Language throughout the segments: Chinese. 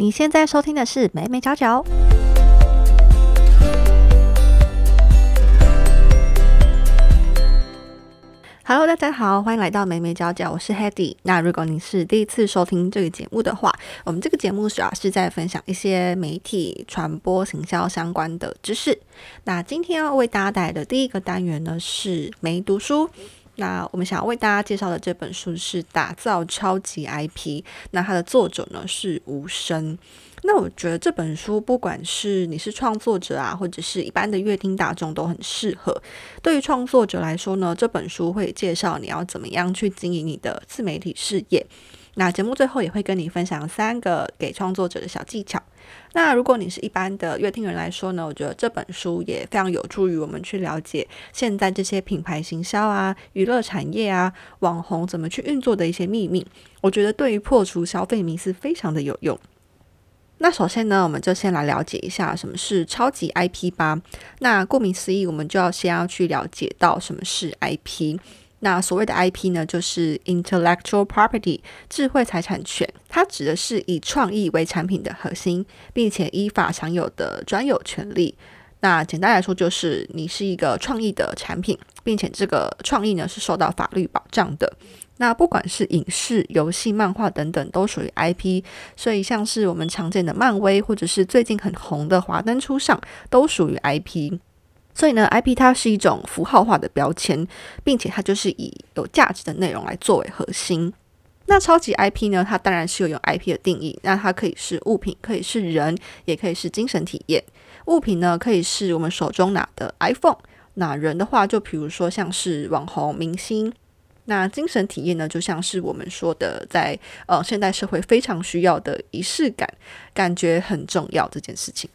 你现在收听的是美美角角。Hello，大家好，欢迎来到美美角角，我是 Hedy。那如果您是第一次收听这个节目的话，我们这个节目主要是在分享一些媒体传播、行销相关的知识。那今天要为大家带来的第一个单元呢是没读书。那我们想要为大家介绍的这本书是《打造超级 IP》，那它的作者呢是吴声。那我觉得这本书，不管是你是创作者啊，或者是一般的乐听大众，都很适合。对于创作者来说呢，这本书会介绍你要怎么样去经营你的自媒体事业。那节目最后也会跟你分享三个给创作者的小技巧。那如果你是一般的乐听人来说呢，我觉得这本书也非常有助于我们去了解现在这些品牌行销啊、娱乐产业啊、网红怎么去运作的一些秘密。我觉得对于破除消费迷思非常的有用。那首先呢，我们就先来了解一下什么是超级 IP 吧。那顾名思义，我们就要先要去了解到什么是 IP。那所谓的 IP 呢，就是 intellectual property 智慧财产权，它指的是以创意为产品的核心，并且依法享有的专有权利。那简单来说，就是你是一个创意的产品，并且这个创意呢是受到法律保障的。那不管是影视、游戏、漫画等等，都属于 IP。所以像是我们常见的漫威，或者是最近很红的《华灯初上》，都属于 IP。所以呢，IP 它是一种符号化的标签，并且它就是以有价值的内容来作为核心。那超级 IP 呢，它当然是有有 IP 的定义。那它可以是物品，可以是人，也可以是精神体验。物品呢，可以是我们手中拿的 iPhone。那人的话，就比如说像是网红、明星。那精神体验呢，就像是我们说的，在呃现代社会非常需要的仪式感，感觉很重要这件事情。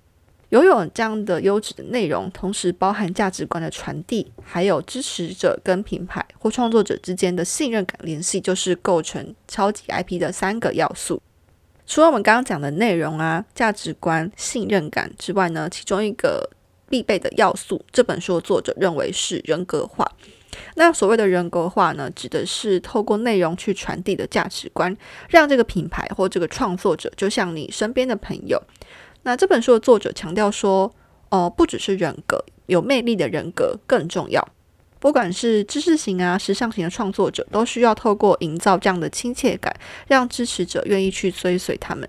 拥有这样的优质的内容，同时包含价值观的传递，还有支持者跟品牌或创作者之间的信任感联系，就是构成超级 IP 的三个要素。除了我们刚刚讲的内容啊、价值观、信任感之外呢，其中一个必备的要素，这本书的作者认为是人格化。那所谓的人格化呢，指的是透过内容去传递的价值观，让这个品牌或这个创作者就像你身边的朋友。那这本书的作者强调说，哦，不只是人格，有魅力的人格更重要。不管是知识型啊、时尚型的创作者，都需要透过营造这样的亲切感，让支持者愿意去追随他们。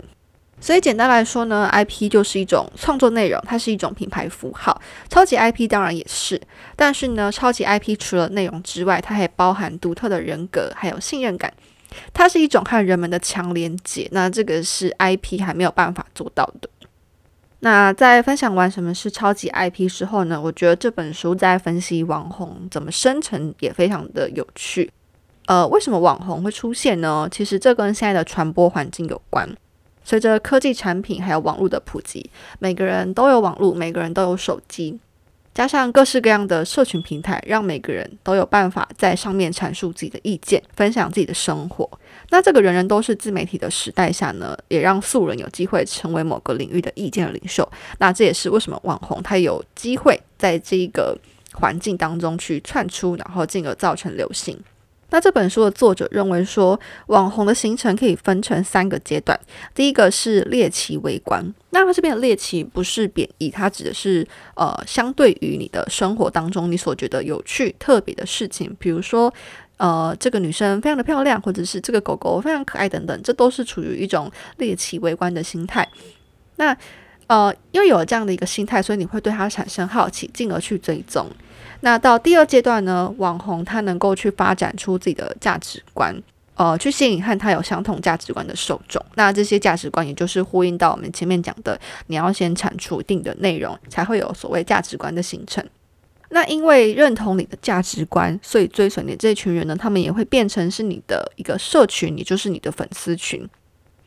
所以简单来说呢，IP 就是一种创作内容，它是一种品牌符号。超级 IP 当然也是，但是呢，超级 IP 除了内容之外，它还包含独特的人格，还有信任感。它是一种和人们的强连结，那这个是 IP 还没有办法做到的。那在分享完什么是超级 IP 之后呢，我觉得这本书在分析网红怎么生成也非常的有趣。呃，为什么网红会出现呢？其实这跟现在的传播环境有关。随着科技产品还有网络的普及，每个人都有网络，每个人都有手机，加上各式各样的社群平台，让每个人都有办法在上面阐述自己的意见，分享自己的生活。那这个人人都是自媒体的时代下呢，也让素人有机会成为某个领域的意见领袖。那这也是为什么网红他有机会在这个环境当中去窜出，然后进而造成流行。那这本书的作者认为说，网红的形成可以分成三个阶段。第一个是猎奇围观，那它这边的猎奇不是贬义，它指的是呃，相对于你的生活当中你所觉得有趣、特别的事情，比如说呃，这个女生非常的漂亮，或者是这个狗狗非常可爱等等，这都是处于一种猎奇围观的心态。那呃，因为有了这样的一个心态，所以你会对它产生好奇，进而去追踪。那到第二阶段呢，网红他能够去发展出自己的价值观，呃，去吸引和他有相同价值观的受众。那这些价值观也就是呼应到我们前面讲的，你要先产出一定的内容，才会有所谓价值观的形成。那因为认同你的价值观，所以追随你这群人呢，他们也会变成是你的一个社群，也就是你的粉丝群。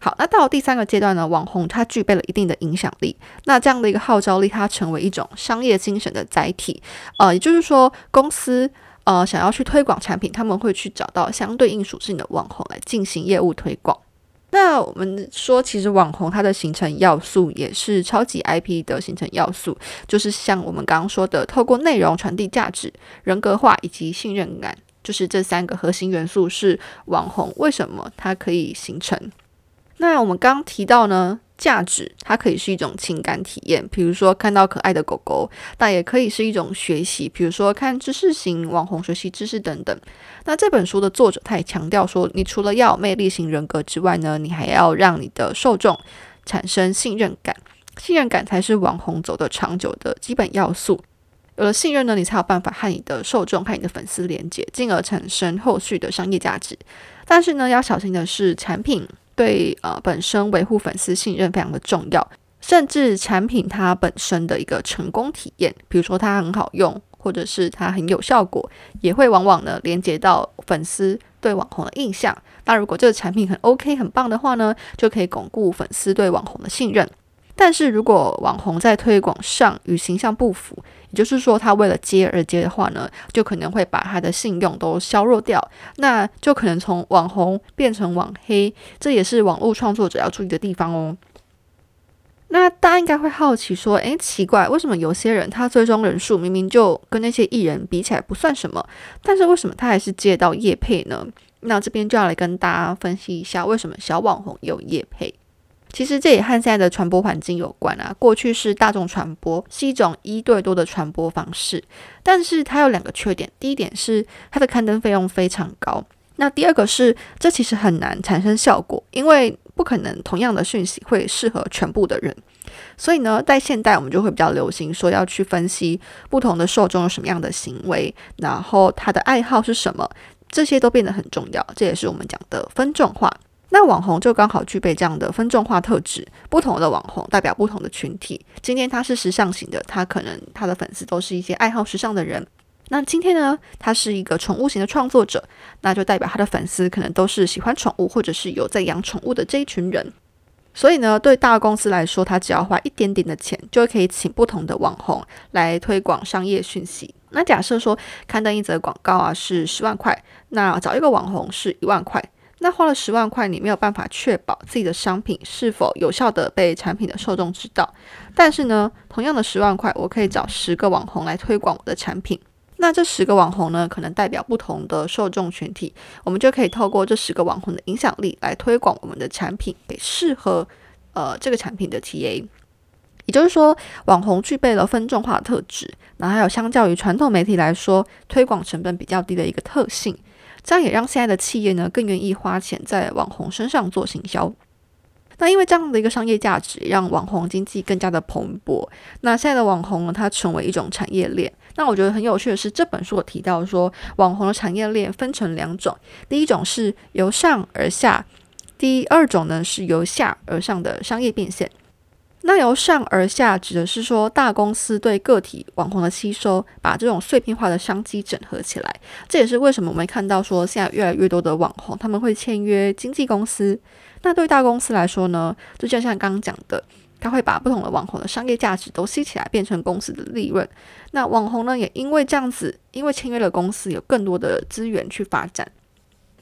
好，那到第三个阶段呢，网红它具备了一定的影响力，那这样的一个号召力，它成为一种商业精神的载体。呃，也就是说，公司呃想要去推广产品，他们会去找到相对应属性的网红来进行业务推广。那我们说，其实网红它的形成要素也是超级 IP 的形成要素，就是像我们刚刚说的，透过内容传递价值、人格化以及信任感，就是这三个核心元素是网红为什么它可以形成。那我们刚提到呢，价值，它可以是一种情感体验，比如说看到可爱的狗狗；那也可以是一种学习，比如说看知识型网红学习知识等等。那这本书的作者他也强调说，你除了要有魅力型人格之外呢，你还要让你的受众产生信任感，信任感才是网红走得长久的基本要素。有了信任呢，你才有办法和你的受众、和你的粉丝连接，进而产生后续的商业价值。但是呢，要小心的是产品。对呃，本身维护粉丝信任非常的重要，甚至产品它本身的一个成功体验，比如说它很好用，或者是它很有效果，也会往往呢连接到粉丝对网红的印象。那如果这个产品很 OK 很棒的话呢，就可以巩固粉丝对网红的信任。但是如果网红在推广上与形象不符，也就是说他为了接而接的话呢，就可能会把他的信用都削弱掉，那就可能从网红变成网黑，这也是网络创作者要注意的地方哦。那大家应该会好奇说，诶，奇怪，为什么有些人他最终人数明明就跟那些艺人比起来不算什么，但是为什么他还是接到叶配呢？那这边就要来跟大家分析一下，为什么小网红有叶配。其实这也和现在的传播环境有关啊。过去是大众传播，是一种一对多的传播方式，但是它有两个缺点。第一点是它的刊登费用非常高，那第二个是这其实很难产生效果，因为不可能同样的讯息会适合全部的人。所以呢，在现代我们就会比较流行说要去分析不同的受众有什么样的行为，然后他的爱好是什么，这些都变得很重要。这也是我们讲的分众化。那网红就刚好具备这样的分众化特质，不同的网红代表不同的群体。今天他是时尚型的，他可能他的粉丝都是一些爱好时尚的人。那今天呢，他是一个宠物型的创作者，那就代表他的粉丝可能都是喜欢宠物或者是有在养宠物的这一群人。所以呢，对大公司来说，他只要花一点点的钱，就可以请不同的网红来推广商业讯息。那假设说刊登一则广告啊是十万块，那找一个网红是一万块。那花了十万块，你没有办法确保自己的商品是否有效的被产品的受众知道。但是呢，同样的十万块，我可以找十个网红来推广我的产品。那这十个网红呢，可能代表不同的受众群体，我们就可以透过这十个网红的影响力来推广我们的产品给适合呃这个产品的 TA。也就是说，网红具备了分众化特质，那还有相较于传统媒体来说，推广成本比较低的一个特性。这样也让现在的企业呢更愿意花钱在网红身上做行销。那因为这样的一个商业价值，让网红经济更加的蓬勃。那现在的网红呢，它成为一种产业链。那我觉得很有趣的是，这本书我提到说，网红的产业链分成两种，第一种是由上而下，第二种呢是由下而上的商业变现。那由上而下指的是说，大公司对个体网红的吸收，把这种碎片化的商机整合起来。这也是为什么我们看到说，现在越来越多的网红他们会签约经纪公司。那对大公司来说呢，就像像刚刚讲的，他会把不同的网红的商业价值都吸起来，变成公司的利润。那网红呢，也因为这样子，因为签约了公司，有更多的资源去发展。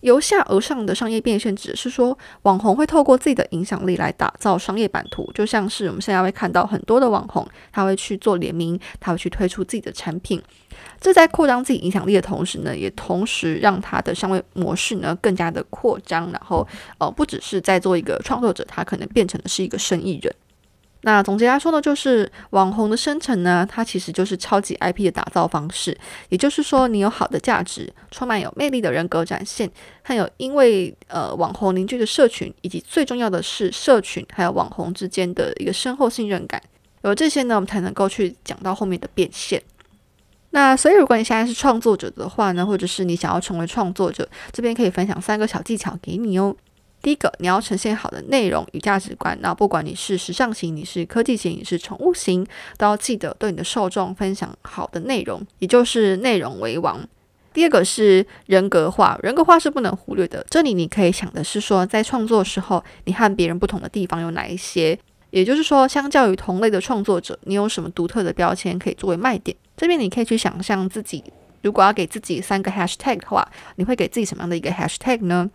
由下而上的商业变现，指的是说，网红会透过自己的影响力来打造商业版图，就像是我们现在会看到很多的网红，他会去做联名，他会去推出自己的产品，这在扩张自己影响力的同时呢，也同时让他的商业模式呢更加的扩张，然后呃，不只是在做一个创作者，他可能变成的是一个生意人。那总结来说呢，就是网红的生成呢，它其实就是超级 IP 的打造方式。也就是说，你有好的价值，充满有魅力的人格展现，还有因为呃网红凝聚的社群，以及最重要的是社群还有网红之间的一个深厚信任感。有这些呢，我们才能够去讲到后面的变现。那所以，如果你现在是创作者的话呢，或者是你想要成为创作者，这边可以分享三个小技巧给你哦。第一个，你要呈现好的内容与价值观。那不管你是时尚型，你是科技型，你是宠物型，都要记得对你的受众分享好的内容，也就是内容为王。第二个是人格化，人格化是不能忽略的。这里你可以想的是说，在创作时候，你和别人不同的地方有哪一些？也就是说，相较于同类的创作者，你有什么独特的标签可以作为卖点？这边你可以去想象自己，如果要给自己三个 hashtag 的话，你会给自己什么样的一个 hashtag 呢？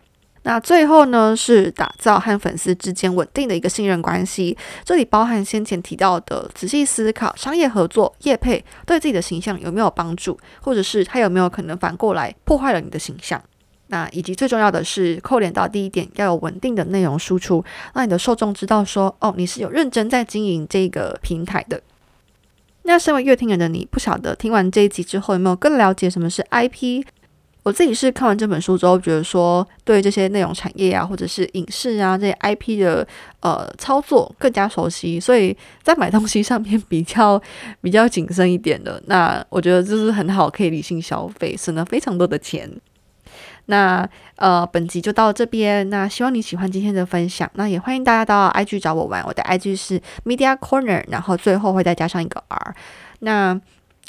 那最后呢，是打造和粉丝之间稳定的一个信任关系。这里包含先前提到的仔细思考商业合作、业配对自己的形象有没有帮助，或者是他有没有可能反过来破坏了你的形象。那以及最重要的是，扣连到第一点，要有稳定的内容输出，让你的受众知道说，哦，你是有认真在经营这个平台的。那身为乐听人的你，不晓得听完这一集之后有没有更了解什么是 IP？我自己是看完这本书之后，觉得说对这些内容产业啊，或者是影视啊这些 IP 的呃操作更加熟悉，所以在买东西上面比较比较谨慎一点的。那我觉得这是很好，可以理性消费，省了非常多的钱。那呃，本集就到这边。那希望你喜欢今天的分享。那也欢迎大家到 IG 找我玩，我的 IG 是 Media Corner，然后最后会再加上一个 R。那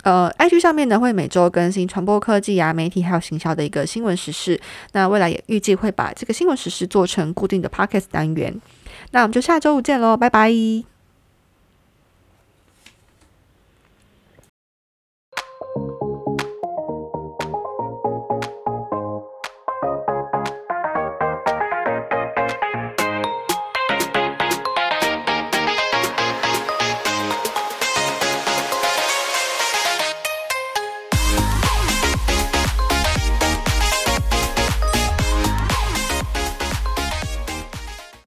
呃，IG 上面呢会每周更新传播科技啊、媒体还有行销的一个新闻时事。那未来也预计会把这个新闻时事做成固定的 Podcast 单元。那我们就下周五见喽，拜拜。